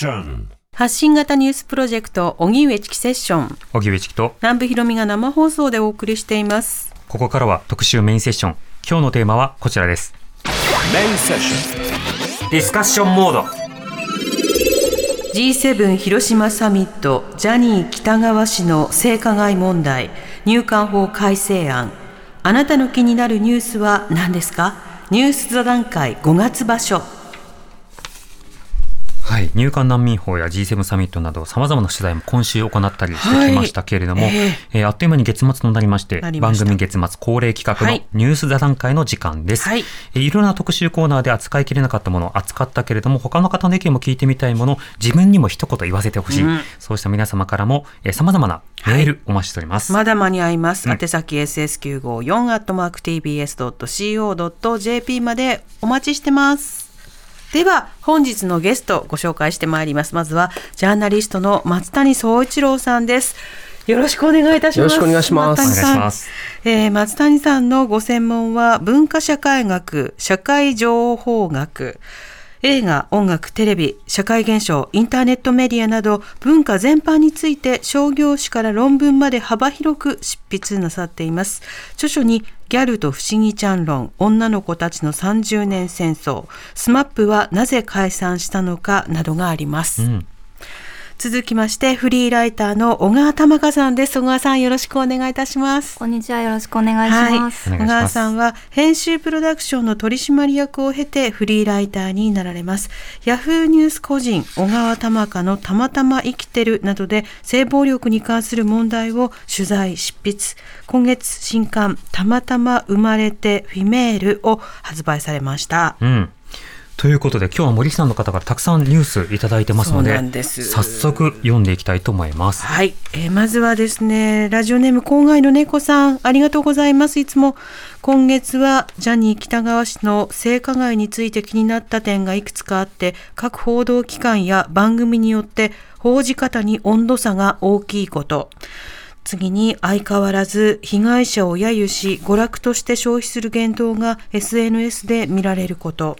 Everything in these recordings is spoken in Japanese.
ション発信型ニュースプロジェクト荻上チキセッション。荻上チキと。南部ひろみが生放送でお送りしています。ここからは特集メインセッション。今日のテーマはこちらです。メインセッションディスカッションモード G7 広島サミットジャニー喜多川氏の性加害問題入管法改正案。あなたの気になるニュースは何ですか？ニュース座談会5月場所はい、入管難民法や G7 サミットなどさまざまな取材も今週行ったりしてきましたけれども、はいえ。えーあっという間に月末となりまして番組月末恒例企画のはい。ニュース座談会の時間です、はい。えーいろんな特集コーナーで扱いきれなかったものを扱ったけれども他の方の意見も聞いてみたいもの自分にも一言言わせてほしい、うん。そうした皆様からもさまざまなメールお待ちしております、まだ間に合います。うん。宛先 ss954 アットマーク tbs.co.jp までお待ちしてます。では本日のゲストご紹介してまいります。まずはジャーナリストの松谷総一郎さんです。よろしくお願いいたします。よろしくお願いします松谷さんえー松谷さんのご専門は文化社会学、社会情報学、映画、音楽、テレビ、社会現象、インターネットメディアなど文化全般について商業誌から論文まで幅広く執筆なさっています。著書にギャルと不思議ちゃん論、女の子たちの30年戦争、スマップはなぜ解散したのかなどがあります。うん続きましてフリーライターの小川玉香さんです。小川さんよろしくお願いいたします。こんにちは。よろしくお願いします。お願い小川さんは編集プロダクションの取締役を経てフリーライターになられます。ヤフーニュース個人小川玉香のたまたま生きてるなどで性暴力に関する問題を取材執筆。今月新刊たまたま生まれてフィメールを発売されました。うん。ということで今日は森さんの方からたくさんニュースいただいてますので早速読んでいきたいと思います。はい、えーまずはですねラジオネーム郊外の猫さんありがとうございます。いつも今月はジャニー喜多川氏の性加害について気になった点がいくつかあって各報道機関や番組によって報じ方に温度差が大きいこと。次に相変わらず被害者を揶揄し娯楽として消費する言動が SNS で見られること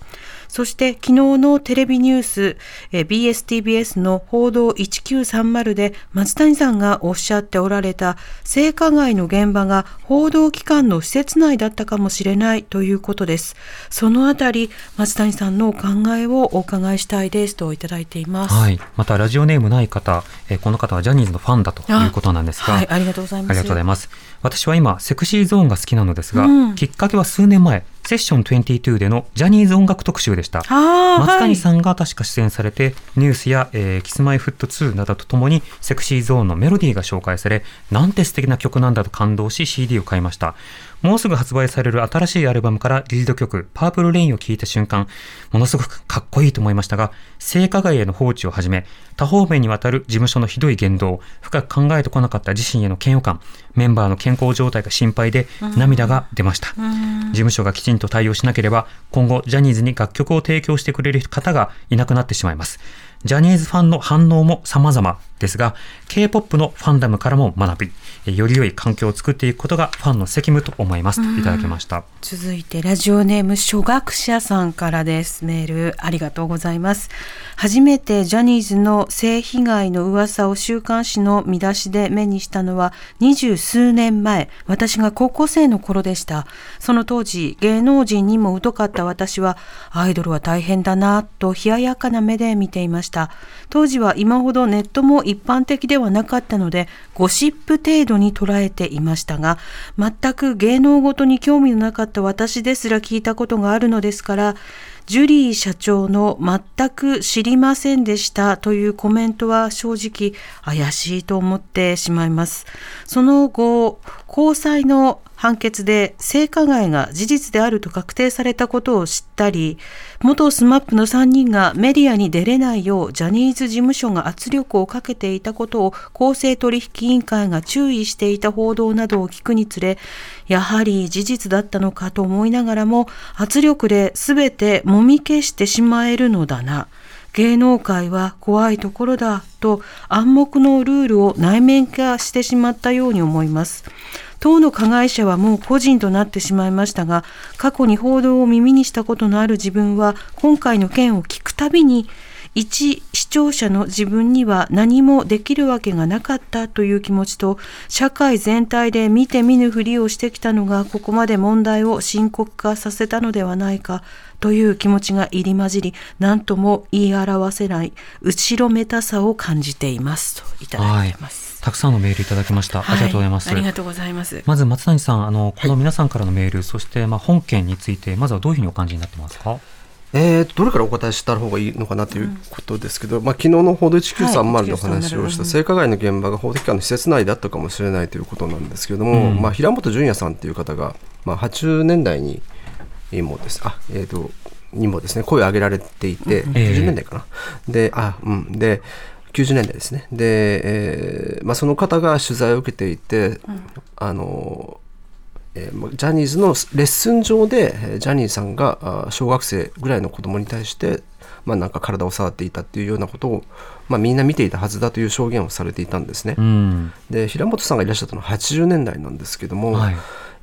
そして昨日のテレビニュースえー BSTBS の報道1930で松谷さんがおっしゃっておられた性加害の現場が報道機関の施設内だったかもしれないということです。そのあたり松谷さんのお考えをお伺いしたいですといただいています。はい、またラジオネームない方、えーこの方はジャニーズのファンだということなんですが、はいありがとうございます。ありがとうございます。私は今、セクシーゾーンが好きなのですが、うん。きっかけは数年前、セッション22でのジャニーズ音楽特集でした。松谷はいさんが確か出演されて、ニュースや、えーキスマイフット2などとともにセクシーゾーンのメロディーが紹介され、なんて素敵な曲なんだと感動し CD を買いました。もうすぐ発売される新しいアルバムからリード曲、パープルレインを聴いた瞬間、ものすごくかっこいいと思いましたが、性加害への放置をはじめ、多方面にわたる事務所のひどい言動、深く考えてこなかった自身への嫌悪感、メンバーの健康状態が心配で涙が出ました。事務所がきちんと対応しなければ、今後ジャニーズに楽曲を提供してくれる方がいなくなってしまいます。ジャニーズファンの反応も様々ですが、K-POP のファンダムからも学び、えより良い環境を作っていくことがファンの責務と思います。といただきました。続いてラジオネーム初学者さんからです。メールありがとうございます。初めてジャニーズの性被害の噂を週刊誌の見出しで目にしたのは二十数年前。私が高校生の頃でした。その当時芸能人にも疎かった。私はアイドルは大変だなと冷ややかな目で見ていました。当時は今ほどネットも一般的ではなかったのでゴシップ程度に捉えていましたが全く芸能ごとに興味のなかった私ですら聞いたことがあるのですからジュリー社長の全く知りませんでしたというコメントは正直怪しいと思ってしまいます。その後、高裁の判決で性加害が事実であると確定されたことを知ったり、元 SMAP の3人がメディアに出れないようジャニーズ事務所が圧力をかけていたことを公正取引委員会が注意していた報道などを聞くにつれ、やはり事実だったのかと思いながらも圧力で全てもみ消してしまえるのだな。芸能界は怖いところだと暗黙のルールを内面化してしまったように思います。当の加害者はもう個人となってしまいましたが過去に報道を耳にしたことのある自分は今回の件を聞くたびに一視聴者の自分には何もできるわけがなかったという気持ちと社会全体で見て見ぬふりをしてきたのがここまで問題を深刻化させたのではないかという気持ちが入り混じり何とも言い表せない後ろめたさを感じていますといただいてます。はいたくさんのメールいただきました。ありがとうございます。ありがとうございます。まず松谷さん、あのこの皆さんからのメール、はい、そしてまあ本件についてまずはどういうふうにお感じになってますか？えー、どれからお答えした方がいいのかなということですけど、うん、まあ昨日の報道1930の話をした性加害の現場が法的機関の施設内だったかもしれないということなんですけれども、うん、まあ、平本淳也さんという方が、まあ、80年代にもですあ、えーと、にもですね声を上げられていて、うん、90年代かな、であうん。で90年代ですね。で、えーまあ、その方が取材を受けていて、あのえー、ジャニーズのレッスン上でジャニーさんが小学生ぐらいの子供に対して、まあ、なんか体を触っていたっていうようなことを、まあ、みんな見ていたはずだという証言をされていたんですね。うん、で平本さんがいらっしゃったのは80年代なんですけども、はい、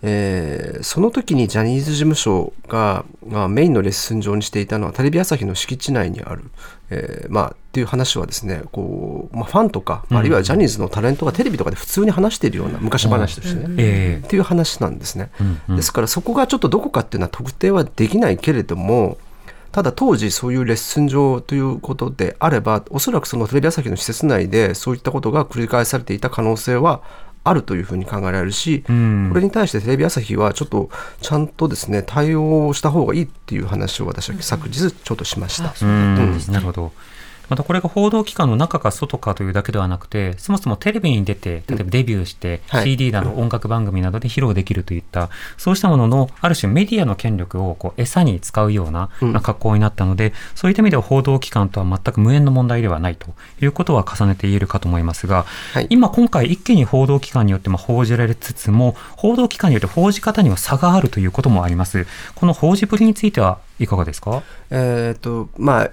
えー、その時にジャニーズ事務所が、まあ、メインのレッスン上にしていたのはテレビ朝日の敷地内にある、えー、まあ、っていう話はですねこう、まあ、ファンとか、あるいはジャニーズのタレントがテレビとかで普通に話しているような昔話としてね、うん、えー、っていう話なんですね、うんうん、ですからそこがちょっとどこかっていうのは特定はできないけれどもただ当時そういうレッスン上ということであればおそらくそのテレビ朝日の施設内でそういったことが繰り返されていた可能性はあるというふうに考えられるし、うん、これに対してテレビ朝日はちょっとちゃんとですね対応した方がいいっていう話を私は昨日ちょっとしました。うん、なるほどまたこれが報道機関の中か外かというだけではなくて、そもそもテレビに出て、例えばデビューして、CD など音楽番組などで披露できるといった、そうしたものの、ある種メディアの権力をこう餌に使うような格好になったので、そういった意味では報道機関とは全く無縁の問題ではないということは重ねて言えるかと思いますが、今今回一気に報道機関によっても報じられつつも、報道機関によって報じ方には差があるということもあります。この報じぶりについてはいかがですか？えっ、と、まあ、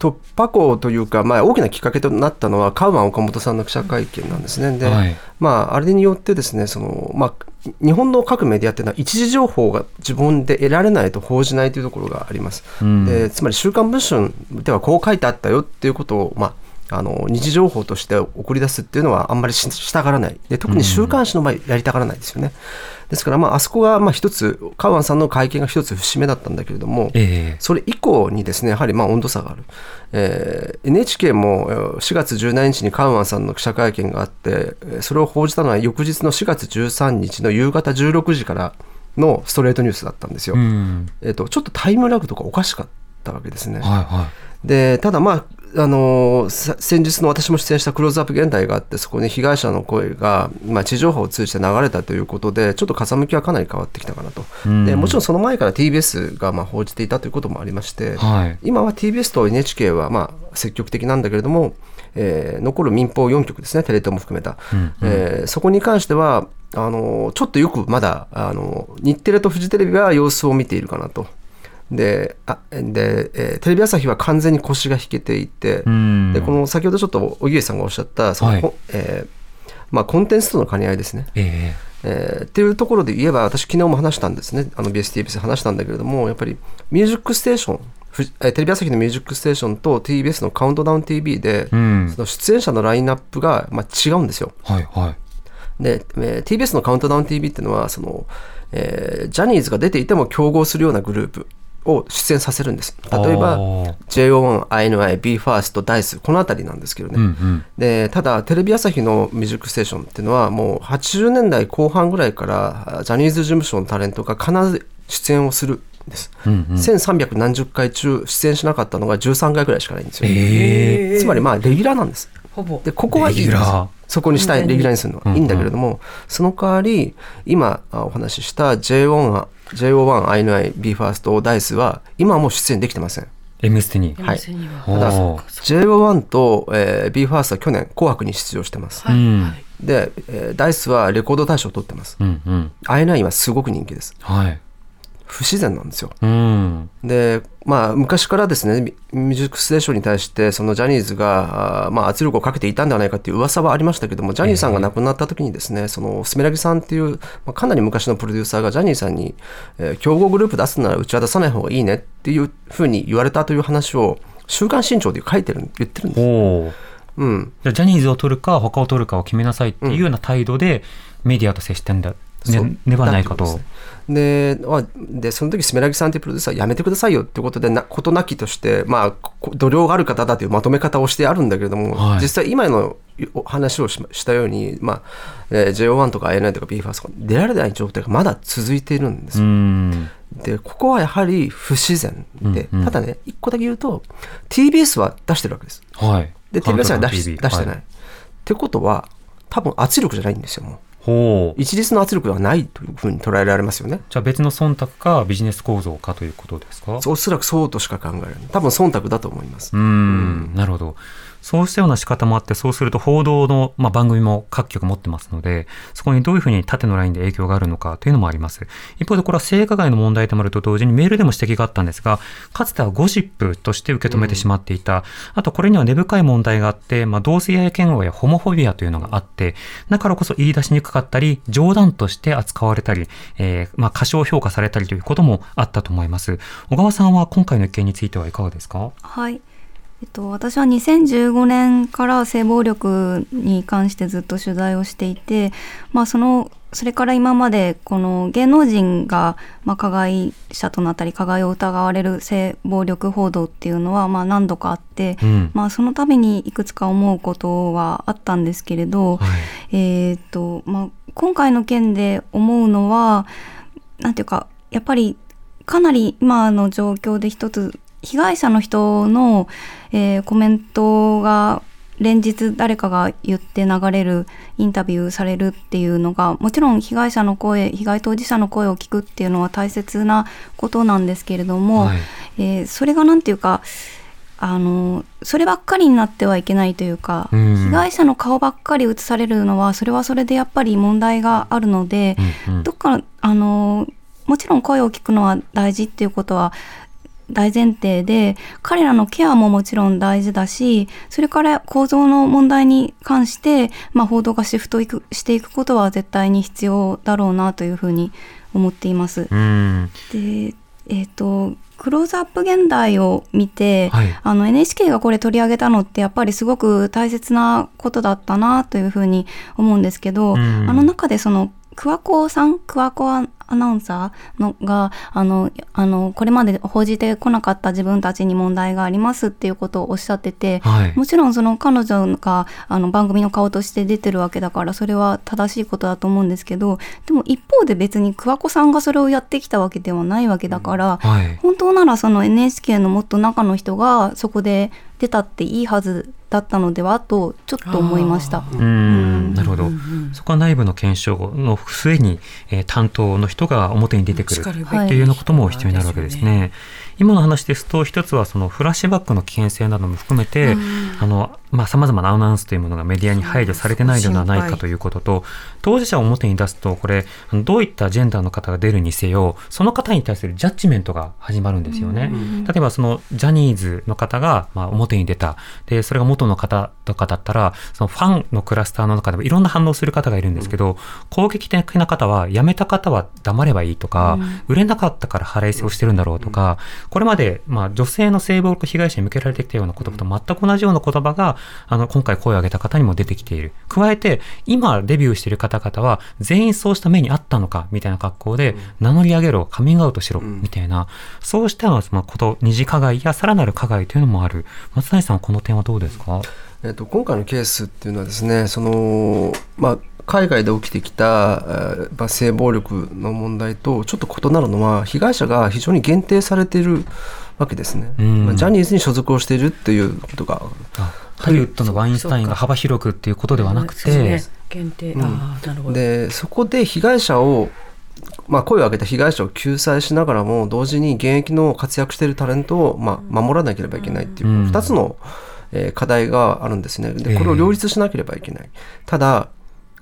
突破口というか、まあ、大きなきっかけとなったのは、カウアン岡本さんの記者会見なんですね。で、はい、まあ、あれによってですね、その、まあ、日本の各メディアっていうのは、一時情報が自分で得られないと報じないというところがあります。うん、でつまり、週刊文春ではこう書いてあったよっていうことを、まあ、あの二次情報として送り出すっていうのはあんまりしたがらない。で特に週刊誌の場合やりたがらないですよね、ですから、まあ、あそこがまあ一つカウアンさんの会見が一つ節目だったんだけれども、えー、それ以降にですねやはりまあ温度差がある、えー、NHK も4月17日にカウアンさんの記者会見があってそれを報じたのは翌日の4月13日の夕方16時からのストレートニュースだったんですよ、えーと、ちょっとタイムラグとかおかしかったわけですね。はいはい。でただまああの先日の私も出演したクローズアップ現代があってそこに被害者の声が、まあ、地上波を通じて流れたということでちょっと風向きはかなり変わってきたかなと、でもちろんその前から TBS がまあ報じていたということもありまして、はい、今は TBS と NHK はまあ積極的なんだけれども、えー、残る民放4局ですねテレ東も含めた、うんうん、えー、そこに関してはあのちょっとよくまだあの日テレとフジテレビは様子を見ているかなと。であで、えー、テレビ朝日は完全に腰が引けていて、でこの先ほどちょっと荻上さんがおっしゃったその、はい、えー、まあ、コンテンツとの兼ね合いですね。えーえー、っていうところで言えば私昨日も話したんですね。あの BSTBS で話したんだけれどもやっぱり「ミュージックステーション」テレビ朝日の「ミュージックステーション」と TBS の「カウントダウン TV で」その出演者のラインナップが、まあ、違うんですよ。はいはい、で、えー、TBS の「カウントダウン TV」っていうのはその、えー、ジャニーズが出ていても競合するようなグループを出演させるんです。例えば JO1、INI、BE:FIRST、DICE この辺りなんですけどね、うんうん、でただテレビ朝日の「ミュージックステーション」っていうのはもう80年代後半ぐらいからジャニーズ事務所のタレントが必ず出演をするんです、うんうん、1300何十回中出演しなかったのが13回ぐらいしかないんですよ、えー、つまりまあレギュラーなんです。でここはいいんです。そこにしたいレギュラーにするのは。いいんだけれども、その代わり今お話しした J1 JO1、INI、BE:FIRST、ダイスは今はもう出演できてません。M ステに。はい。ただ、JO1 と、えー、BE:FIRST は去年、紅白に出場してます。はい、で、えー、ダイスはレコード大賞を取ってます。うんうん、INI はすごく人気です。はい。不自然なんですよ。うん、で、まあ、昔からですねミュージックステーションに対してそのジャニーズが、まあ、圧力をかけていたんではないかっていう噂はありましたけどもジャニーさんが亡くなった時にですね、えー、そのスメラギさんっていう、まあ、かなり昔のプロデューサーがジャニーさんに、えー、競合グループ出すならうちは出さない方がいいねっていうふうに言われたという話を「週刊新潮」で書いてる言ってるんです。う。ん、じゃジャニーズを取るか他を取るかを決めなさいっていうような態度でメディアと接してんだ、ね、ではないかと。ででその時スメラギさんというプロデューサーやめてくださいよってことでな事なきとして、まあ、度量がある方だというまとめ方をしてあるんだけれども、はい、実際今の話をしたように、まあえー、JO1 とか ANA とか BE:FIRST とか出られない状態がまだ続いているんですよ。でここはやはり不自然で、うんうん、ただね一個だけ言うと TBS は出してるわけです。はい、で TBS は出し出してない。はい、ってことは多分圧力じゃないんですよもう。ほう一律の圧力ではないというふうに捉えられますよね。じゃあ別の忖度かビジネス構造かということですか？おそらくそうとしか考えられない。多分忖度だと思います。うん、なるほど。そうしたような仕方もあって、そうすると報道の、まあ、番組も各局持ってますので、そこにどういうふうに縦のラインで影響があるのかというのもあります。一方でこれは性加害の問題となると同時にメールでも指摘があったんですが、かつてはゴシップとして受け止めてしまっていた。うん、あとこれには根深い問題があって、まあ、同性愛嫌悪やホモフォビアというのがあって、だからこそ言い出しにくかったり、冗談として扱われたり、えー、まあ、過小評価されたりということもあったと思います。小川さんは今回の意見についてはいかがですか？はい。えっと、私は2015年から性暴力に関してずっと取材をしていて、まあ、そのそれから今までこの芸能人がまあ加害者となったり加害を疑われる性暴力報道っていうのはまあ何度かあって、うん、まあ、その度にいくつか思うことはあったんですけれど、はい、えっとまあ、今回の件で思うのはなんていうかやっぱりかなり今の状況で一つ被害者の人の、えー、コメントが連日誰かが言って流れるインタビューされるっていうのがもちろん被害者の声被害当事者の声を聞くっていうのは大切なことなんですけれども、はい、えー、それが何て言うかあのそればっかりになってはいけないというか、うん、被害者の顔ばっかり映されるのはそれはそれでやっぱり問題があるので、うんうん、どっかあのもちろん声を聞くのは大事っていうことは大前提で彼らのケアももちろん大事だしそれから構造の問題に関して、まあ、報道がシフトいくしていくことは絶対に必要だろうなというふうに思っています。で、えーと、クローズアップ現代を見て、はい、あの NHK がこれ取り上げたのってやっぱりすごく大切なことだったなというふうに思うんですけど、あの中でその桑子さん桑子アナウンサーのがあのあのこれまで報じてこなかった自分たちに問題がありますっていうことをおっしゃってて、はい、もちろんその彼女があの番組の顔として出てるわけだからそれは正しいことだと思うんですけどでも一方で別に桑子さんがそれをやってきたわけではないわけだから、はい、本当ならその NHK のもっと中の人がそこで出たっていいはずだったのではとちょっと思いました。うん。なるほど、そこは内部の検証の末に、えー、担当の人が表に出てくるというようなことも必要になるわけですね。今の話ですと一つはそのフラッシュバックの危険性なども含めて、あのまあ、様々なアナウンスというものがメディアに配慮されてないのではないかということと、当事者を表に出すと、これ、どういったジェンダーの方が出るにせよ、その方に対するジャッジメントが始まるんですよね。例えば、そのジャニーズの方が、まあ、表に出た。で、それが元の方とかだったら、そのファンのクラスターの中でもいろんな反応する方がいるんですけど、攻撃的な方は、辞めた方は黙ればいいとか、売れなかったから腹いせをしてるんだろうとか、これまで、まあ、女性の性暴力被害者に向けられてきたような言葉と全く同じような言葉が、あの、今回声を上げた方にも出てきている。加えて、今デビューしている方々は、全員そうした目にあったのか、みたいな格好で、名乗り上げろ、カミングアウトしろ、みたいな、そうしたそのこと、二次加害やさらなる加害というのもある。松谷さん、この点はどうですか？えっと、今回のケースっていうのはですね、その、まあ、海外で起きてきた、えー、性暴力の問題とちょっと異なるのは被害者が非常に限定されているわけですね、まあ、ジャニーズに所属をしているっていうことがハリウッドのワインスタインが幅広くっていうことではなくて、ね、限定、うん、あなるほど。でそこで被害者をまあ、声を上げた被害者を救済しながらも同時に現役の活躍しているタレントを、まあ、守らなければいけないっていう2つの、えー、課題があるんですね。でこれを両立しなければいけない、ただ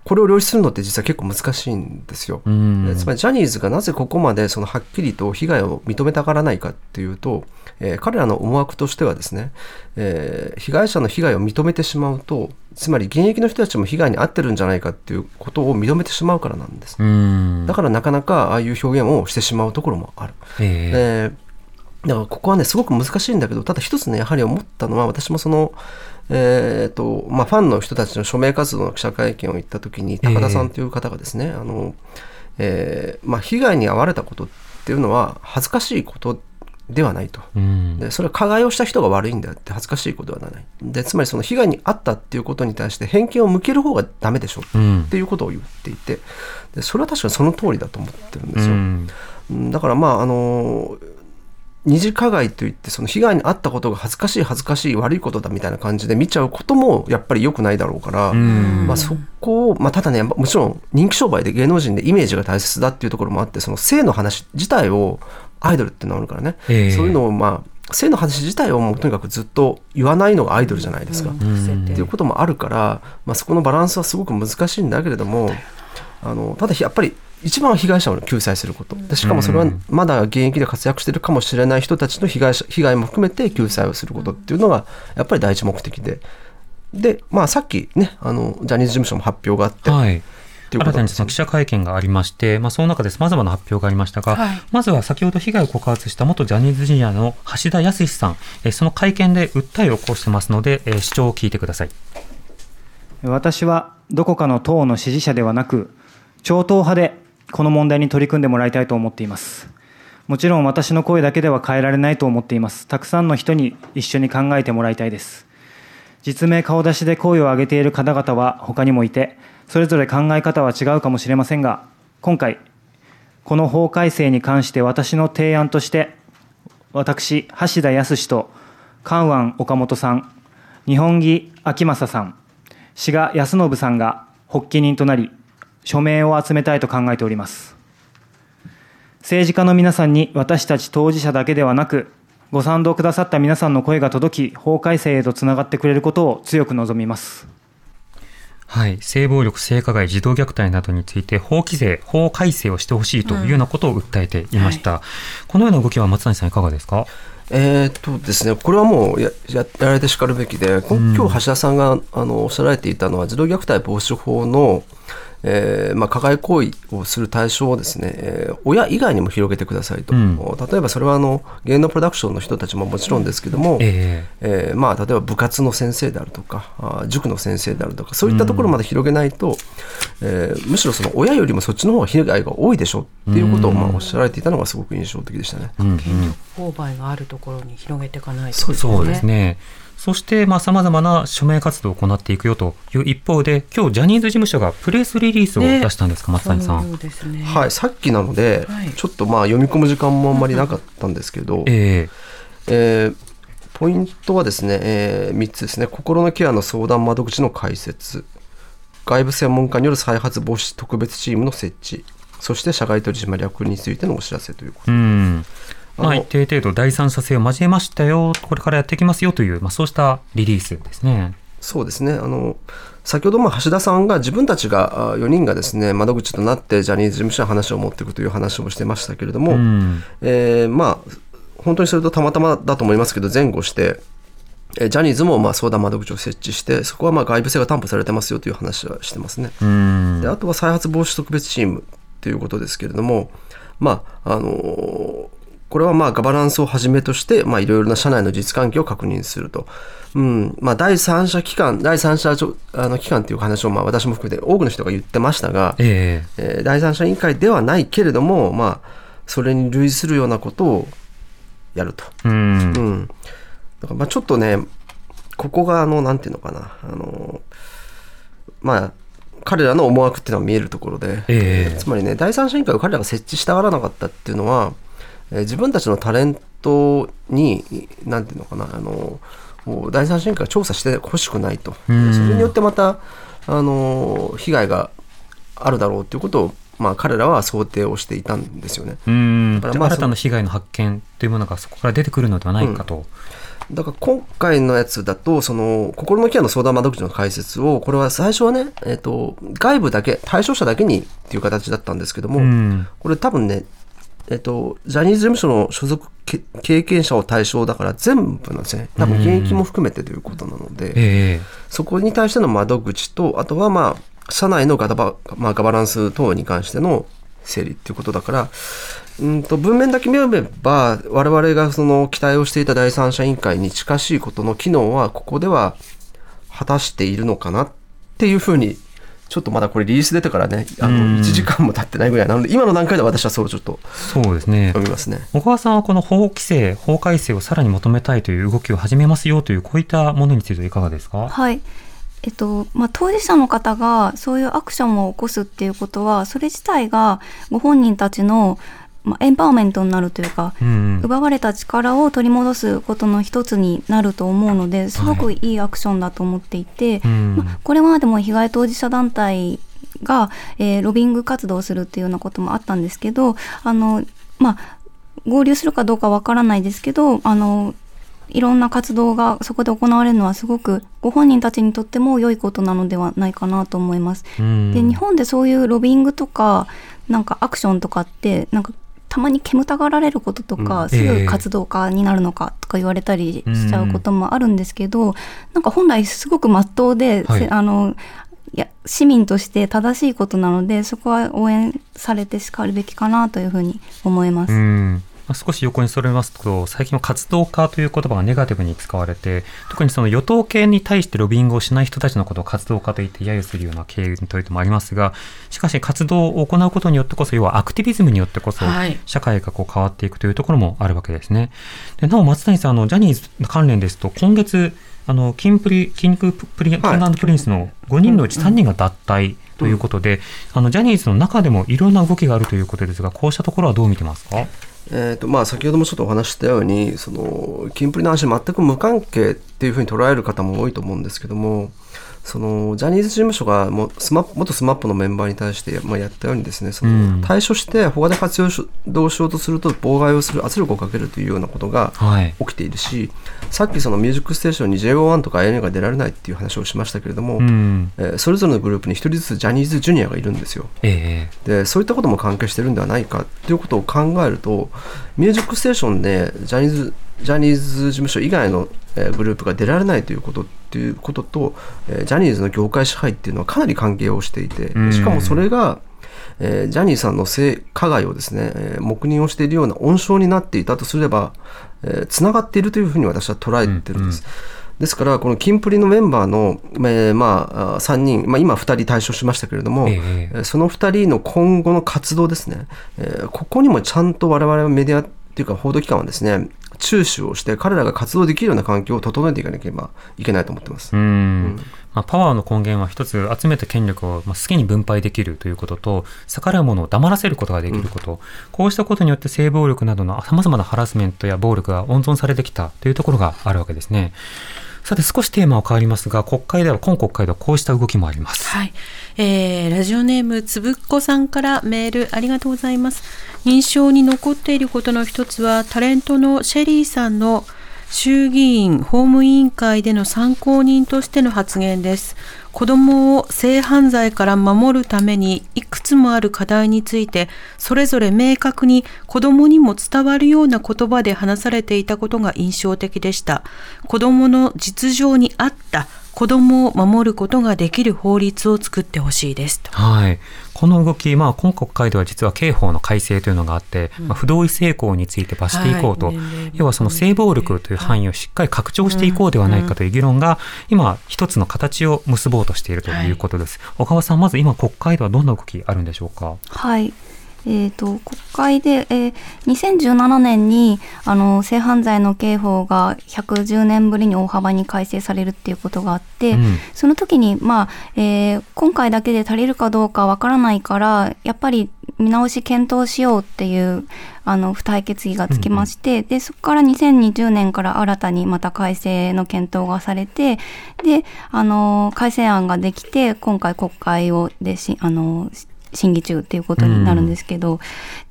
これを領出するのって実は結構難しいんですよ。つまりジャニーズがなぜここまでそのはっきりと被害を認めたがらないかっていうと、えー、彼らの思惑としてはですね、えー、被害者の被害を認めてしまうとつまり現役の人たちも被害に遭ってるんじゃないかっていうことを認めてしまうからなんです。だからなかなかああいう表現をしてしまうところもある。えーだからここはねすごく難しいんだけどただ一つねやはり思ったのは私もそのえーとまあ、ファンの人たちの署名活動の記者会見を行った時に高田さんという方がですね、えー、あのえーまあ、被害に遭われたことっていうのは恥ずかしいことではないと、うん、でそれは加害をした人が悪いんだって恥ずかしいことではない。でつまりその被害に遭ったっていうことに対して偏見を向ける方がダメでしょ、うん、っていうことを言っていてでそれは確かにその通りだと思ってるんですよ、うん、だからまああの二次加害といってその被害に遭ったことが恥ずかしい恥ずかしい悪いことだみたいな感じで見ちゃうこともやっぱり良くないだろうから、まあ、そこを、まあ、ただねもちろん人気商売で芸能人でイメージが大切だっていうところもあってその性の話自体をアイドルっていうのあるからね、えー、そういうのをまあ性の話自体をもうとにかくずっと言わないのがアイドルじゃないですか。うん、っていうこともあるから、まあ、そこのバランスはすごく難しいんだけれどもあのただやっぱり一番は被害者を救済すること。でしかもそれはまだ現役で活躍しているかもしれない人たちの被害者被害も含めて救済をすることっていうのがやっぱり第一目的で。で、まあ、さっきねあのジャニーズ事務所も発表があって。はい。新たにその記者会見がありまして、まあ、その中でさまざまな発表がありましたが、はい、まずは先ほど被害を告発した元ジャニーズジュニアの橋田康さん、えその会見で訴えを起こしてますので、え主張を聞いてください。私はどこかの党の支持者ではなく超党派でこの問題に取り組んでもらいたいと思っています。もちろん私の声だけでは変えられないと思っています。たくさんの人に一緒に考えてもらいたいです。実名顔出しで声を上げている方々は他にもいて、それぞれ考え方は違うかもしれませんが、今回、この法改正に関して私の提案として、私、橋田康と、カウ岡本さん、日本木秋正さん、志賀康信さんが発起人となり、署名を集めたいと考えております。政治家の皆さんに私たち当事者だけではなく、ご賛同くださった皆さんの声が届き、法改正へとつながってくれることを強く望みます。はい、性暴力、性加害、児童虐待などについて法規制、法改正をしてほしいというようなことを訴えていました。うんはい、このような動きは松谷さんいかがですか？えー、っとですね、これはもうややられてしかるべきで、今日橋田さんがあのおっしゃられていたのは、児童虐待防止法のえーまあ、加害行為をする対象をですね、えー、親以外にも広げてくださいと、うん、例えばそれはあの芸能プロダクションの人たちももちろんですけども、えー、えー、まあ、例えば部活の先生であるとかあ塾の先生であるとかそういったところまで広げないと、うん、えー、むしろその親よりもそっちの方が被害が多いでしょうっていうことをまあおっしゃられていたのがすごく印象的でしたね。うんうん、勾配があるところに広げていかないと、ね、そうですね。そしてさまざ、まな署名活動を行っていくよという一方で、今日ジャニーズ事務所がプレスリリースを出したんですか、松谷さん。ね、はい、さっきなので、はい、ちょっとまあ読み込む時間もあんまりなかったんですけど、えー、えー、ポイントはですね、えー、3つですね、心のケアの相談窓口の開設、外部専門家による再発防止特別チームの設置、そして社外取締役についてのお知らせということで。す。まあ、一定程度第三者性を交えましたよ、これからやっていきますよという、まあ、そうしたリリースですね。そうですね。あの先ほども橋田さんが自分たちが4人がですね窓口となってジャニーズ事務所に話を持っていくという話をしてましたけれども、うん、えー、まあ本当にそれとたまたまだと思いますけど前後してジャニーズもまあ相談窓口を設置して、そこはまあ外部性が担保されてますよという話はしてますね。であとは再発防止特別チームということですけれども、まああのこれはまあガバナンスをはじめとして、まあいろいろな社内の実関係を確認すると。うん、まあ第三者機関、第三者あの機関という話をまあ私も含めて多くの人が言ってましたが、えー、えー、第三者委員会ではないけれども、まあそれに類するようなことをやると。うん。うん。だからまあちょっとね、ここがあの、なんていうのかな、あの、まあ、彼らの思惑っていうのは見えるところで、えー、つまりね、第三者委員会を彼らが設置したがらなかったっていうのは、え自分たちのタレントに、なんていうのかな、あの、第三者委員会が調査してほしくないと。それによってまた、あの、被害があるだろうということをまあ、彼らは想定をしていたんですよね。うんだからまあ新たな被害の発見というものがそこから出てくるのではないかと。うん、だから今回のやつだと、その心のケアの相談窓口の解説を、これは最初はね、えーと、外部だけ、対象者だけにっていう形だったんですけども、うん、これ多分ね、えっと、ジャニーズ事務所の所属経験者を対象だから全部なんですね。多分現役も含めてということなので、えー、そこに対しての窓口と、あとはまあ、社内のガバ,、まあ、ガバナンス等に関しての整理っていうことだから、うんと文面だけ見れば、我々がその期待をしていた第三者委員会に近しいことの機能は、ここでは果たしているのかなっていうふうにちょっとまだこれリリース出てからね、あの1時間も経ってないぐらいなので、今の段階では私はそうちょっとそうですね。読みますね。小川さんはこの法規制、法改正をさらに求めたいという動きを始めますよという、こういったものについてはいかがですか？はい。えっとまあ、当事者の方がそういうアクションを起こすっていうことはそれ自体がご本人たちのまあ、エンパワーメントになるというか、うん、奪われた力を取り戻すことの一つになると思うのですごくいいアクションだと思っていて、はいまあ、これまでも被害当事者団体が、えー、ロビング活動をするっていうようなこともあったんですけどあの、まあ、合流するかどうかわからないですけどあのいろんな活動がそこで行われるのはすごくご本人たちにとっても良いことなのではないかなと思います。で日本でそういうロビングとかなんかアクションとかってなんかたまに煙たがられることとか、うん、すぐ活動家になるのかとか言われたりしちゃうこともあるんですけど、うん、なんか本来すごく真っ当で、はい、あのいや市民として正しいことなのでそこは応援されてしかるべきかなというふうに思います。うんまあ、少し横にそれますと最近は活動家という言葉がネガティブに使われて特にその与党系に対してロビングをしない人たちのことを活動家と言って揶揄するような経営にといてもありますがしかし活動を行うことによってこそ要はアクティビズムによってこそ社会がこう変わっていくというところもあるわけですね。でなお松谷さんあのジャニーズ関連ですと今月あのキンプリキングプリ、はい、キングプリンスの5人のうち3人が脱退ということで、うん、あのジャニーズの中でもいろんな動きがあるということですがこうしたところはどう見てますか？えーとまあ、先ほどもちょっとお話したようにそのキンプリの話全く無関係っていうふうに捉える方も多いと思うんですけどもそのジャニーズ事務所がもスマ元 SMAP のメンバーに対して、まあ、やったようにですねその対処して他で活用しうしようとすると妨害をする圧力をかけるというようなことが起きているし、はい、さっきその「ミュージックステーション」に JO1 とか ANA が出られないっていう話をしましたけれども、うん、えー、それぞれのグループに1人ずつジャニーズジュニアがいるんですよ、えー、でそういったことも関係してるんではないかということを考えると「ミュージックステーション」でジャニーズジャニーズ事務所以外のグループが出られないということっていうことと、ジャニーズの業界支配っていうのはかなり関係をしていて、しかもそれが、えー、ジャニーさんの性加害をですね、えー、黙認をしているような温床になっていたとすれば、えー、つながっているというふうに私は捉えてるんです。うんうん、ですから、このキンプリのメンバーの、えー、まあ、3人、まあ、今2人退所しましたけれども、えー、その2人の今後の活動ですね、えー、ここにもちゃんと我々メディアっていうか報道機関はですね、注視をして彼らが活動できるような環境を整えていかなければいけないと思ってます。うん、まあ、パワーの根源は一つ集めた権力を好きに分配できるということと逆らうものを黙らせることができること、うん、こうしたことによって性暴力などのさまざまなハラスメントや暴力が温存されてきたというところがあるわけですね。さて少しテーマは変わりますが国会では今国会ではこうした動きもあります。はい、えー、ラジオネームつぶっこさんからメールありがとうございます。印象に残っていることの一つはタレントのシェリーさんの衆議院法務委員会での参考人としての発言です。子どもを性犯罪から守るためにいくつもある課題についてそれぞれ明確に子どもにも伝わるような言葉で話されていたことが印象的でした。子どもの実情に合った子どもを守ることができる法律を作ってほしいですと。はい。この動き、まあ、今国会では実は刑法の改正というのがあって、うん、まあ、不同意性交について罰していこうと、はい、要はその性暴力という範囲をしっかり拡張していこうではないかという議論が、今、一つの形を結ぼうとしているということです。はい、小川さん、まず今、国会ではどんな動きあるんでしょうか？はいえーと、国会で、えー、2017年にあの性犯罪の刑法が110年ぶりに大幅に改正されるっていうことがあって、うん、その時に、まあえー、今回だけで足りるかどうかわからないからやっぱり見直し検討しようっていうあの付帯決議がつきまして、うん、でそこから2020年から新たにまた改正の検討がされてであの改正案ができて今回国会をでしあの審議中っていうことになるんですけど、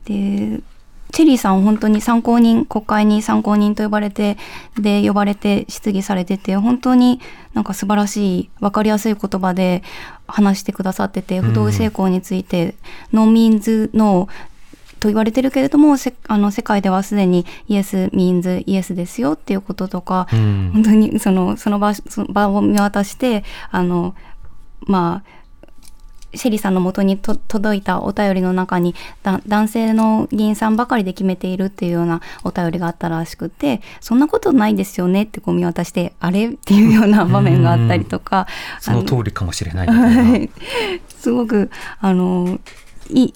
うん、でチェリーさん本当に参考人国会に参考人と呼ばれてで呼ばれて質疑されてて本当になんか素晴らしい分かりやすい言葉で話してくださってて不同意性交について、 No Means No と言われてるけれどもあの世界ではすでに Yes Means Yes ですよっていうこととか、うん、本当にそのその場その場を見渡してあのまあシェリさんのもとに届いたお便りの中に男性の議員さんばかりで決めているっていうようなお便りがあったらしくてそんなことないですよねってこう見渡してあれっていうような場面があったりとかその通りかもしれない。すごくあのいい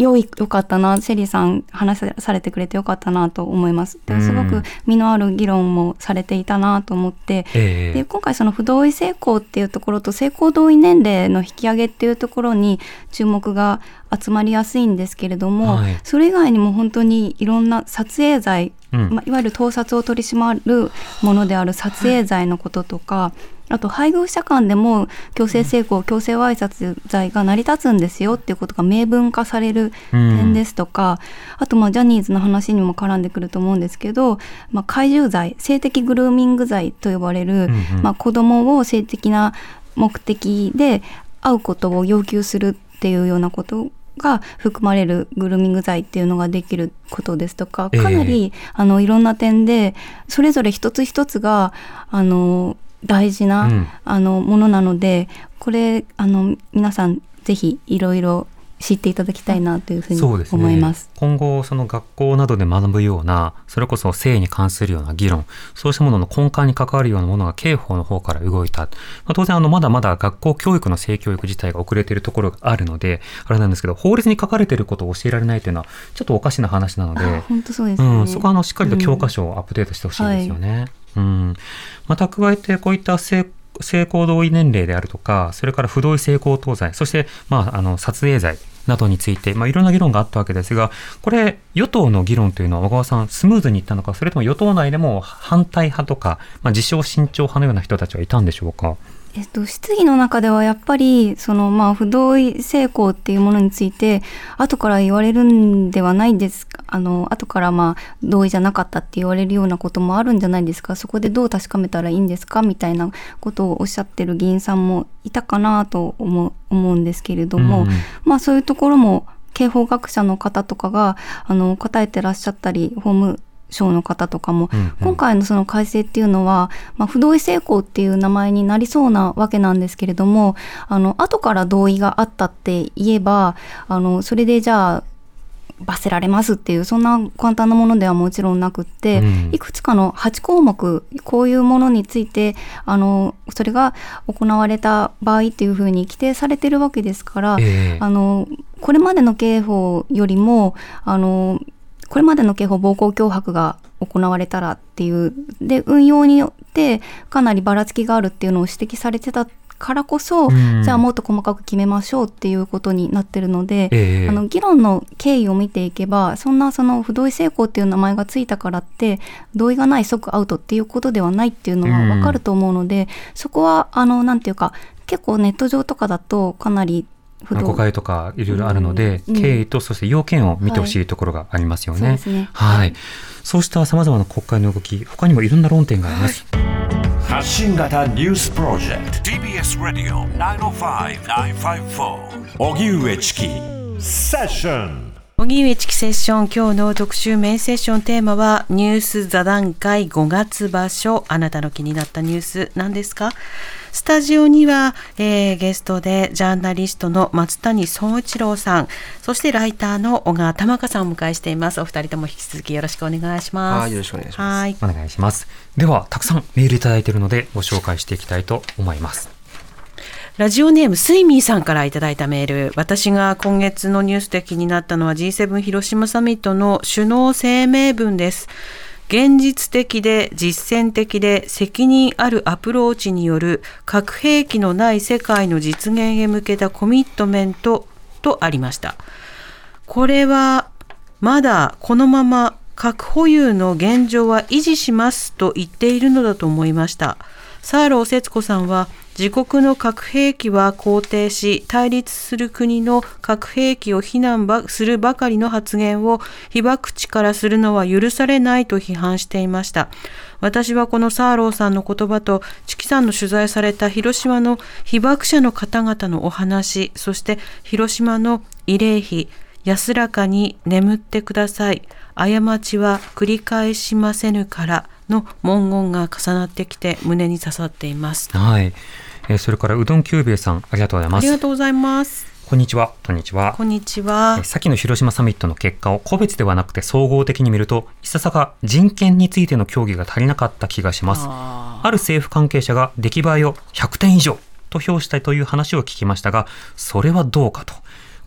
良い良かったなシェリーさん話されてくれてよかったなと思います。ですごく身のある議論もされていたなと思って、えー、で今回その不同意性交っていうところと性交同意年齢の引き上げっていうところに注目が集まりやすいんですけれども、はい、それ以外にも本当にいろんな撮影罪、うん、まあ、いわゆる盗撮を取り締まるものである撮影罪のこととか、はいあと配偶者間でも強制性交、強制わいさつ罪が成り立つんですよっていうことが明文化される点ですとか、うん、あとまあジャニーズの話にも絡んでくると思うんですけど、まあ、怪獣罪性的グルーミング罪と呼ばれる、うんうん、まあ、子供を性的な目的で会うことを要求するっていうようなことが含まれるグルーミング罪っていうのができることですとかかなり、えー、あのいろんな点でそれぞれ一つ一つがあの大事な、うん、あのものなのでこれあの皆さんぜひいろいろ知っていただきたいなというふうに思います。すね、今後その学校などで学ぶようなそれこそ性に関するような議論そうしたものの根幹に関わるようなものが刑法の方から動いた、まあ、当然あのまだまだ学校教育の性教育自体が遅れているところがあるのであれなんですけど法律に書かれていることを教えられないというのはちょっとおかしな話なので本当そうです、ね、うん、そこはあのしっかりと教科書をアップデートしてほしいですよね。うん。はいうん、また加えてこういった性性行同意年齢であるとか、それから不同意性交等罪、そして、まあ、あの撮影罪などについて、まあ、いろんな議論があったわけですが、これ、与党の議論というのは、小川さん、スムーズにいったのか、それとも与党内でも反対派とか、まあ、自称慎重派のような人たちはいたんでしょうか？えっと、質疑の中ではやっぱりその、まあ、不同意性交っていうものについて後から言われるんではないですか？あの後からまあ同意じゃなかったって言われるようなこともあるんじゃないですか？そこでどう確かめたらいいんですか？みたいなことをおっしゃってる議員さんもいたかなと思う思うんですけれども、うん、まあそういうところも刑法学者の方とかがあの答えてらっしゃったり法務省の方とかも、うんうん、今回のその改正っていうのは、まあ、不同意性交っていう名前になりそうなわけなんですけれどもあの後から同意があったって言えばあのそれでじゃあ罰せられますっていうそんな簡単なものではもちろんなくって、うん、いくつかの8項目こういうものについてあのそれが行われた場合っていうふうに規定されてるわけですから、えー、あのこれまでの刑法よりもあのこれまでの刑法暴行脅迫が行われたらっていうで運用によってかなりばらつきがあるっていうのを指摘されてたからこそ、うん、じゃあもっと細かく決めましょうっていうことになってるので、えー、あの議論の経緯を見ていけばそんなその不同意性交っていう名前がついたからって同意がない即アウトっていうことではないっていうのは分かると思うので、うん、そこはあのなんていうか結構ネット上とかだとかなり誤解とかいろいろあるので、うん、経緯とそして要件を見てほしいところがありますよね。はい、そう、ね。はい、そうしたさまざまな国会の動き、他にもいろんな論点があります。発信型ニュースプロジェクト。TBS ラディオ905-954おぎゅうえちきセッション荻上チキセッション今日の特集メインセッションテーマはニュース座談会5月場所あなたの気になったニュース何ですか？スタジオには、えー、ゲストでジャーナリストの松谷総一郎さん、そしてライターの小川玉香さんをお迎えしています。お二人とも引き続きよろしくお願いします。よろしくお願いします。お願いします。では、たくさんメールいただいているのでご紹介していきたいと思います。ラジオネームスイミーさんからいただいたメール。私が今月のニュースで気になったのは G7 広島サミットの首脳声明文です。現実的で実践的で責任あるアプローチによる核兵器のない世界の実現へ向けたコミットメントとありました。これはまだこのまま核保有の現状は維持しますと言っているのだと思いました。サーロー節子さんは自国の核兵器は肯定し対立する国の核兵器を非難するばかりの発言を被爆地からするのは許されないと批判していました私はこのサーローさんの言葉とチキさんの取材された広島の被爆者の方々のお話そして広島の慰霊碑安らかに眠ってください過ちは繰り返しませぬからの文言が重なってきて胸に刺さっています。はい。えー、それからうどん久兵衛さんありがとうございます。ありがとうございます。こんにちは。こんにちは。こんにちは。先の広島サミットの結果を個別ではなくて総合的に見ると、いささか人権についての協議が足りなかった気がします。ある政府関係者が出来栄えを100点以上と評したいという話を聞きましたが、それはどうかと。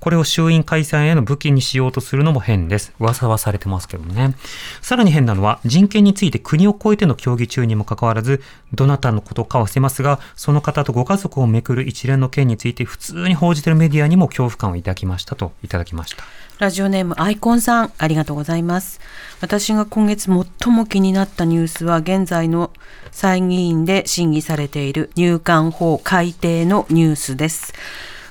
これを衆院解散への武器にしようとするのも変です。噂はされてますけどもね。さらに変なのは、人権について国を越えての協議中にもかかわらず、どなたのことかは伏せますが、その方とご家族をめくる一連の件について普通に報じているメディアにも恐怖感を抱きましたといただきました。ラジオネームアイコンさん、ありがとうございます。私が今月最も気になったニュースは、現在の参議院で審議されている入管法改定のニュースです。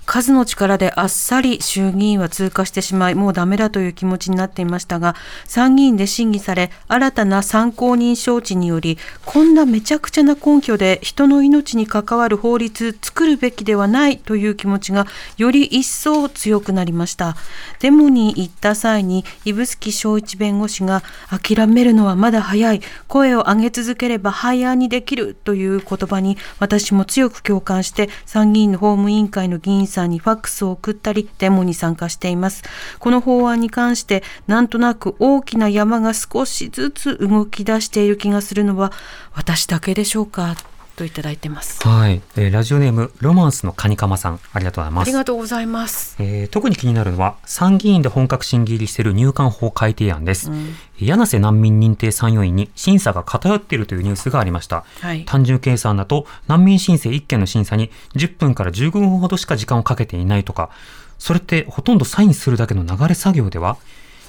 数の力であっさり衆議院は通過してしまい、もうダメだという気持ちになっていましたが、参議院で審議され、新たな参考人招致により、こんなめちゃくちゃな根拠で人の命に関わる法律作るべきではないという気持ちがより一層強くなりました。デモに行った際に、指宿昭一弁護士が、諦めるのはまだ早い、声を上げ続ければ廃案にできるという言葉に、私も強く共感して、参議院の法務委員会の議員さんにファックスを送ったりデモに参加しています。この法案に関してなんとなく大きな山が少しずつ動き出している気がするのは私だけでしょうか？といただいてます。はい、えー、ラジオネームロマンスのカニカマさん、ありがとうございます。ありがとうございます。えー、特に気になるのは参議院で本格審議入りしている入管法改定案です。うん、柳瀬難民認定参与員に審査が偏っているというニュースがありました。はい、単純計算だと難民申請1件の審査に10分から15分ほどしか時間をかけていないとか、それってほとんどサインするだけの流れ作業では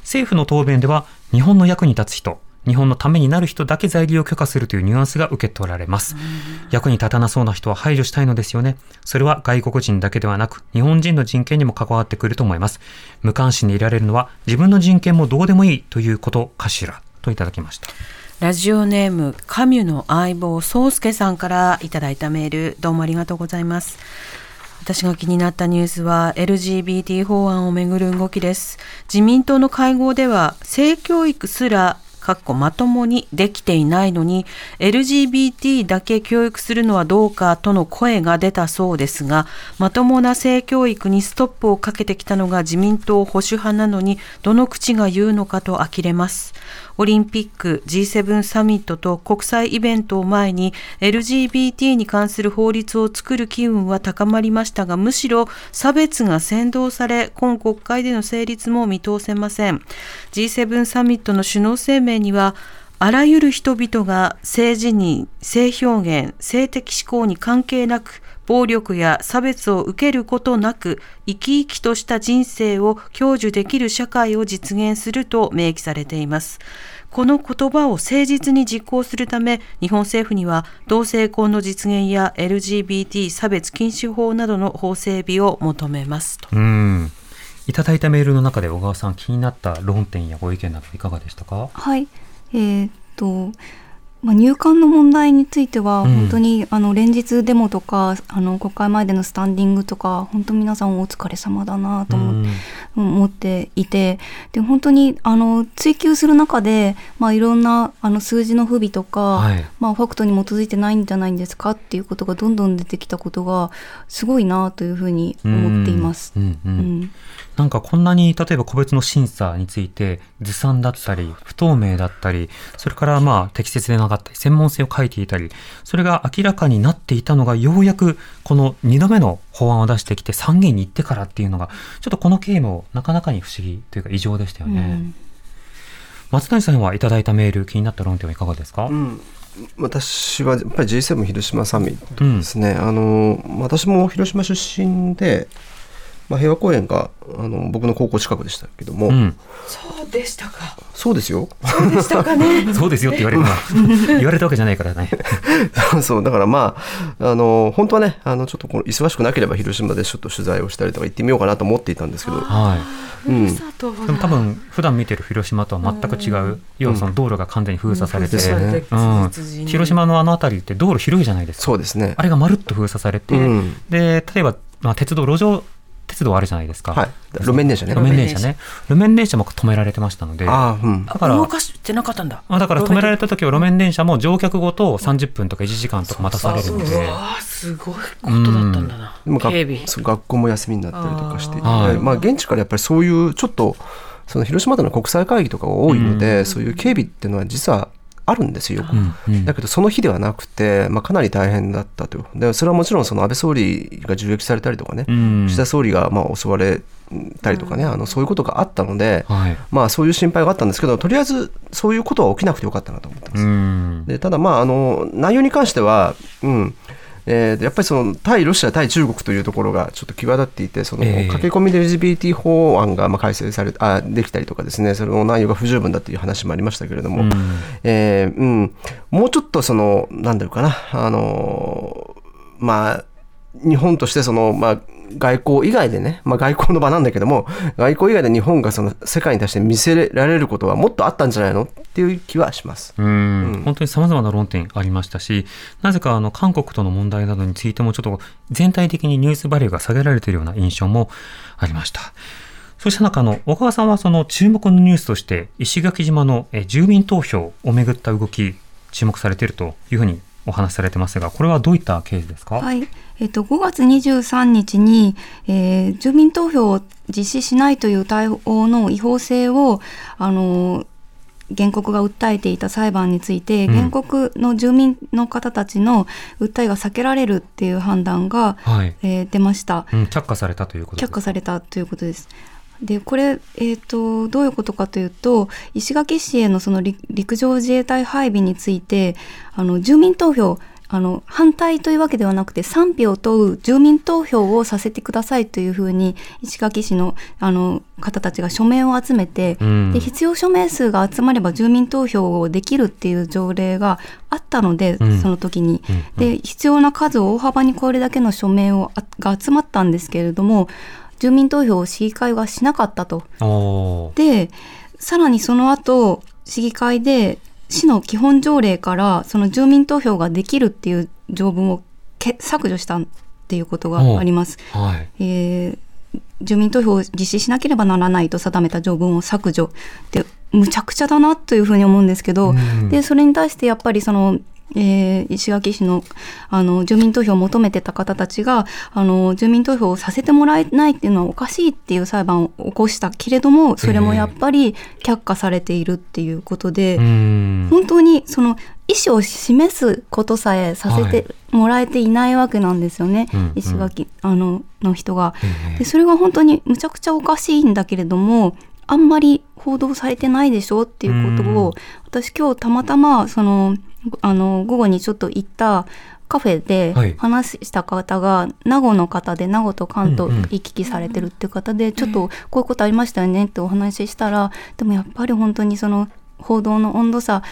政府の答弁では日本の役に立つ人日本のためになる人だけ在留を許可するというニュアンスが受け取られます。役に立たなそうな人は排除したいのですよね。それは外国人だけではなく、日本人の人権にも関わってくると思います。無関心でいられるのは、自分の人権もどうでもいいということかしら、といただきました。ラジオネーム、カミュの相棒、宗介さんからいただいたメール、どうもありがとうございます。私が気になったニュースは LGBT 法案をめぐる動きです。自民党の会合では性教育すらかっこまともにできていないのに LGBT だけ教育するのはどうかとの声が出たそうですがまともな性教育にストップをかけてきたのが自民党保守派なのにどの口が言うのかと呆れます。オリンピック G7 サミットと国際イベントを前に LGBT に関する法律を作る機運は高まりましたがむしろ差別が扇動され今国会での成立も見通せません。G7 サミットの首脳声明にはあらゆる人々が性自認、性表現、性的指向に関係なく暴力や差別を受けることなく生き生きとした人生を享受できる社会を実現すると明記されています。この言葉を誠実に実行するため、日本政府には同性婚の実現や LGBT 差別禁止法などの法整備を求めますと。うんいただいたメールの中で小川さん気になった論点やご意見などいかがでしたか？はい、えー、っとまあ、入管の問題については、本当に、あの連日デモとかあの国会前でのスタンディングとか本当皆さんお疲れ様だなと思って,、思っていてで本当にあの追求する中で、まあ、いろんなあの数字の不備とか、はい、まあ、ファクトに基づいてないんじゃないんですかっていうことがどんどん出てきたことがすごいなというふうに思っています。うん。うん。うんなんかこんなに例えば個別の審査についてずさんだったり不透明だったりそれからまあ適切でなかったり専門性を書いていたりそれが明らかになっていたのがようやくこの2度目の法案を出してきて参議院に行ってからっていうのがちょっとこの経緯もなかなかに不思議というか異常でしたよね。うん、松谷さんはいただいたメール気になった論点はいかがですか、うん。私はやっぱり G7 広島サミットですね、うん、あの私も広島出身でまあ、平和公園があの僕の高校近くでしたけども、うん。そうでしたか。そうですよ。そうでしたかね。そうですよって言われるのは言われたわけじゃないからね。そうだからまああの本当はねあのちょっとこの忙しくなければ広島でちょっと取材をしたりとか行ってみようかなと思っていたんですけど。はふるさとい。でも多分普段見てる広島とは全く違う、要はその道路が完全に封鎖されて、うん。うん。広島のあの辺りって道路広いじゃないですか。そうですね。あれがまるっと封鎖されて、うん。で例えば、まあ、鉄道路上鉄道あるじゃないですか。はい路面電車ね路面電車ね。路面電車も止められてましたので。ああうんだから動かしてなかったんだ。あだから止められた時は路面電車も乗客ごと30分とか1時間とか待たされるので。うわあすごいことだったんだな。う学校も休みになったりとかしてはいまあ、現地からやっぱりそういうちょっとその広島での国際会議とかが多いので、そういう警備っていうのは実はあるんですよ。だけどその日ではなくて、まあ、かなり大変だったとでそれはもちろんその安倍総理が銃撃されたりとかね、うん岸田総理がまあ襲われたりとかね、あのそういうことがあったので、はい。まあ、そういう心配があったんですけどとりあえずそういうことは起きなくてよかったなと思ってます。うん。でただ、まあ、あの内容に関しては、うんえーやっぱりその対ロシア、対中国というところがちょっと際立っていて、そのええ。駆け込みで LGBT 法案がまあ改正されあできたりとかですね、その内容が不十分だという話もありましたけれども、うん。えーうん、もうちょっとその、なんだろうかな、あのまあ、日本としてその、まあ、外交以外でね、まあ、外交の場なんだけども、外交以外で日本がその世界に対して見せられることはもっとあったんじゃないのっていう気はします。うんうん本当に様々な論点ありましたし、なぜかあの韓国との問題などについてもちょっと全体的にニュースバリューが下げられているような印象もありました。そうした中あの小川さんはその注目のニュースとして石垣島のえ住民投票をめぐった動き注目されているというふうにお話しされてますが、これはどういったケースですか？はい、えっと5月23日に、えー住民投票を実施しないという対応の違法性をあの原告が訴えていた裁判について、うん原告の住民の方たちの訴えが避けられるっていう判断が、はい。えー出ました。うん、却下されたということ却下されたということです。でこれ、えー、とどういうことかというと石垣市へのその陸陸上自衛隊配備についてあの住民投票あの反対というわけではなくて賛否を問う住民投票をさせてくださいというふうに石垣市のあの方たちが署名を集めて、うん。で必要署名数が集まれば住民投票をできるっていう条例があったので、うん。その時に。うん。うん。で必要な数を大幅にこれだけの署名をあが集まったんですけれども住民投票を市議会はしなかったと。でさらにその後市議会で市の基本条例からその住民投票ができるっていう条文をけ削除したっていうことがあります。はい。えー住民投票を実施しなければならないと定めた条文を削除でむちゃくちゃだなというふうに思うんですけど、うんでそれに対してやっぱりその、えー石垣市のあの住民投票を求めてた方たちがあの住民投票をさせてもらえないっていうのはおかしいっていう裁判を起こしたけれどもそれもやっぱり却下されているっていうことで。うん。本当にその意思を示すことさえさせてもらえていないわけなんですよね、うんうん石垣あのの人が。ええでそれが本当にむちゃくちゃおかしいんだけれどもあんまり報道されてないでしょっていうことを、うん私今日たまたまそのあの午後にちょっと行ったカフェではい。話した方が名護の方で名護と関東行き来されてるっていう方で、ちょっとこういうことありましたよねってお話ししたらでもやっぱり本当にその報道の温度差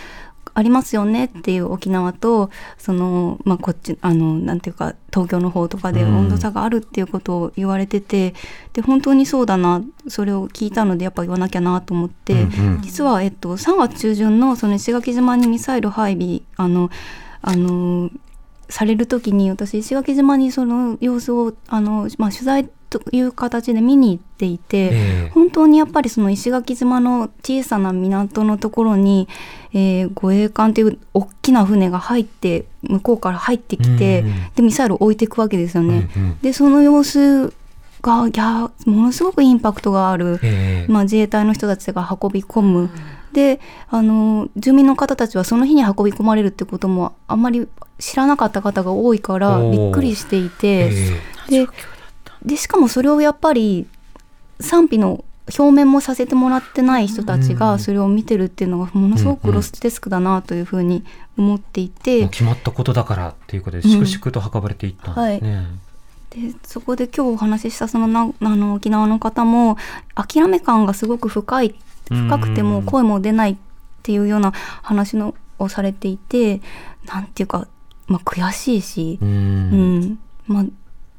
ありますよねっていう沖縄とその、まあ、こっちあのなんていうか東京の方とかでうん。温度差があるっていうことを言われてて、で本当にそうだなそれを聞いたのでやっぱ言わなきゃなと思って、うんうん。実は、えっと、3月中旬のその石垣島にミサイル配備あのあのされる時に私石垣島にその様子をあの、まあ、取材という形で見に行っていて。ええ本当にやっぱりその石垣島の小さな港のところに、えー護衛艦という大きな船が入って向こうから入ってきて、うんでミサイルを置いていくわけですよね。うんうんでその様子がいやものすごくインパクトがある、ええまあ、自衛隊の人たちが運び込む。であの住民の方たちはその日に運び込まれるってこともあんまり知らなかった方が多いからびっくりしていて。えででしかもそれをやっぱり賛否の表面もさせてもらってない人たちうん。がそれを見てるっていうのがものすごくロスデスクだなというふうに思っていて、もう決まったことだからっていうことで粛々と運ばれていったんですね。でそこで今日お話ししたそのなあの沖縄の方も諦め感がすごく深い深くても声も出ないっていうような話のをされていてなんていうか、まあ、悔しいし、うん、まあ、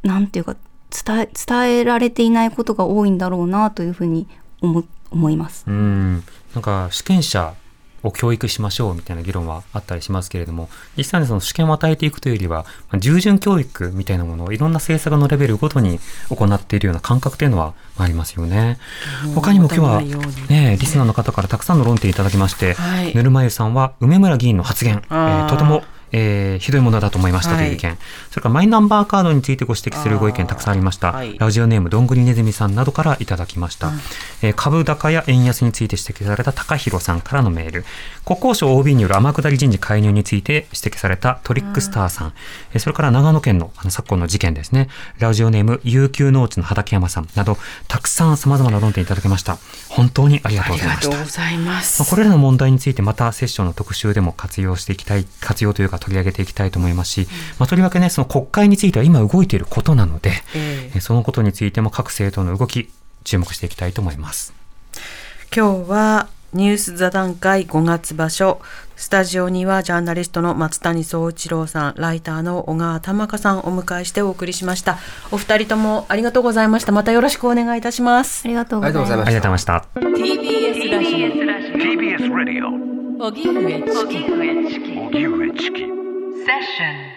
なんていうか伝え伝えられていないことが多いんだろうなというふうに思思います。うんなんか試験者を教育しましょうみたいな議論はあったりしますけれども、実際にその試験を与えていくというよりは、従順教育みたいなものをいろんな政策のレベルごとに行っているような感覚というのはありますよね。他にも今日はね、リスナーの方からたくさんの論点いただきまして、はい、ぬるま湯さんは梅村議員の発言、えー、とてもえー、ひどいものだと思いましたという意見、はい、それからマイナンバーカードについてご指摘するご意見たくさんありました、はい、ラジオネームどんぐりねずみさんなどからいただきました、うん、えー、株高や円安について指摘された高弘さんからのメール。国交省 OB による天下り人事介入について指摘されたトリックスターさん、うん、それから長野県のあの昨今の事件ですね。ラジオネーム悠久農地の畠山さんなどたくさんさまざまな論点いただきました。本当にありがとうございました。ありがとうございます。これらの問題についてまたセッションの特集でも活用していきたい活用というか取り上げていきたいと思いますし、まあ、とりわけね、その国会については今動いていることなので、えー、そのことについても各政党の動き、注目していきたいと思います。今日はニュース座談会5月場所。スタジオにはジャーナリストの松谷総一郎さんライターの小川玉香さんをお迎えしてお送りしました。お二人ともありがとうございました。またよろしくお願いいたします。ありがとうございました。ありがとうございました。TBS ラジオ。TBS ラジオ荻上チキ荻上チキ Session.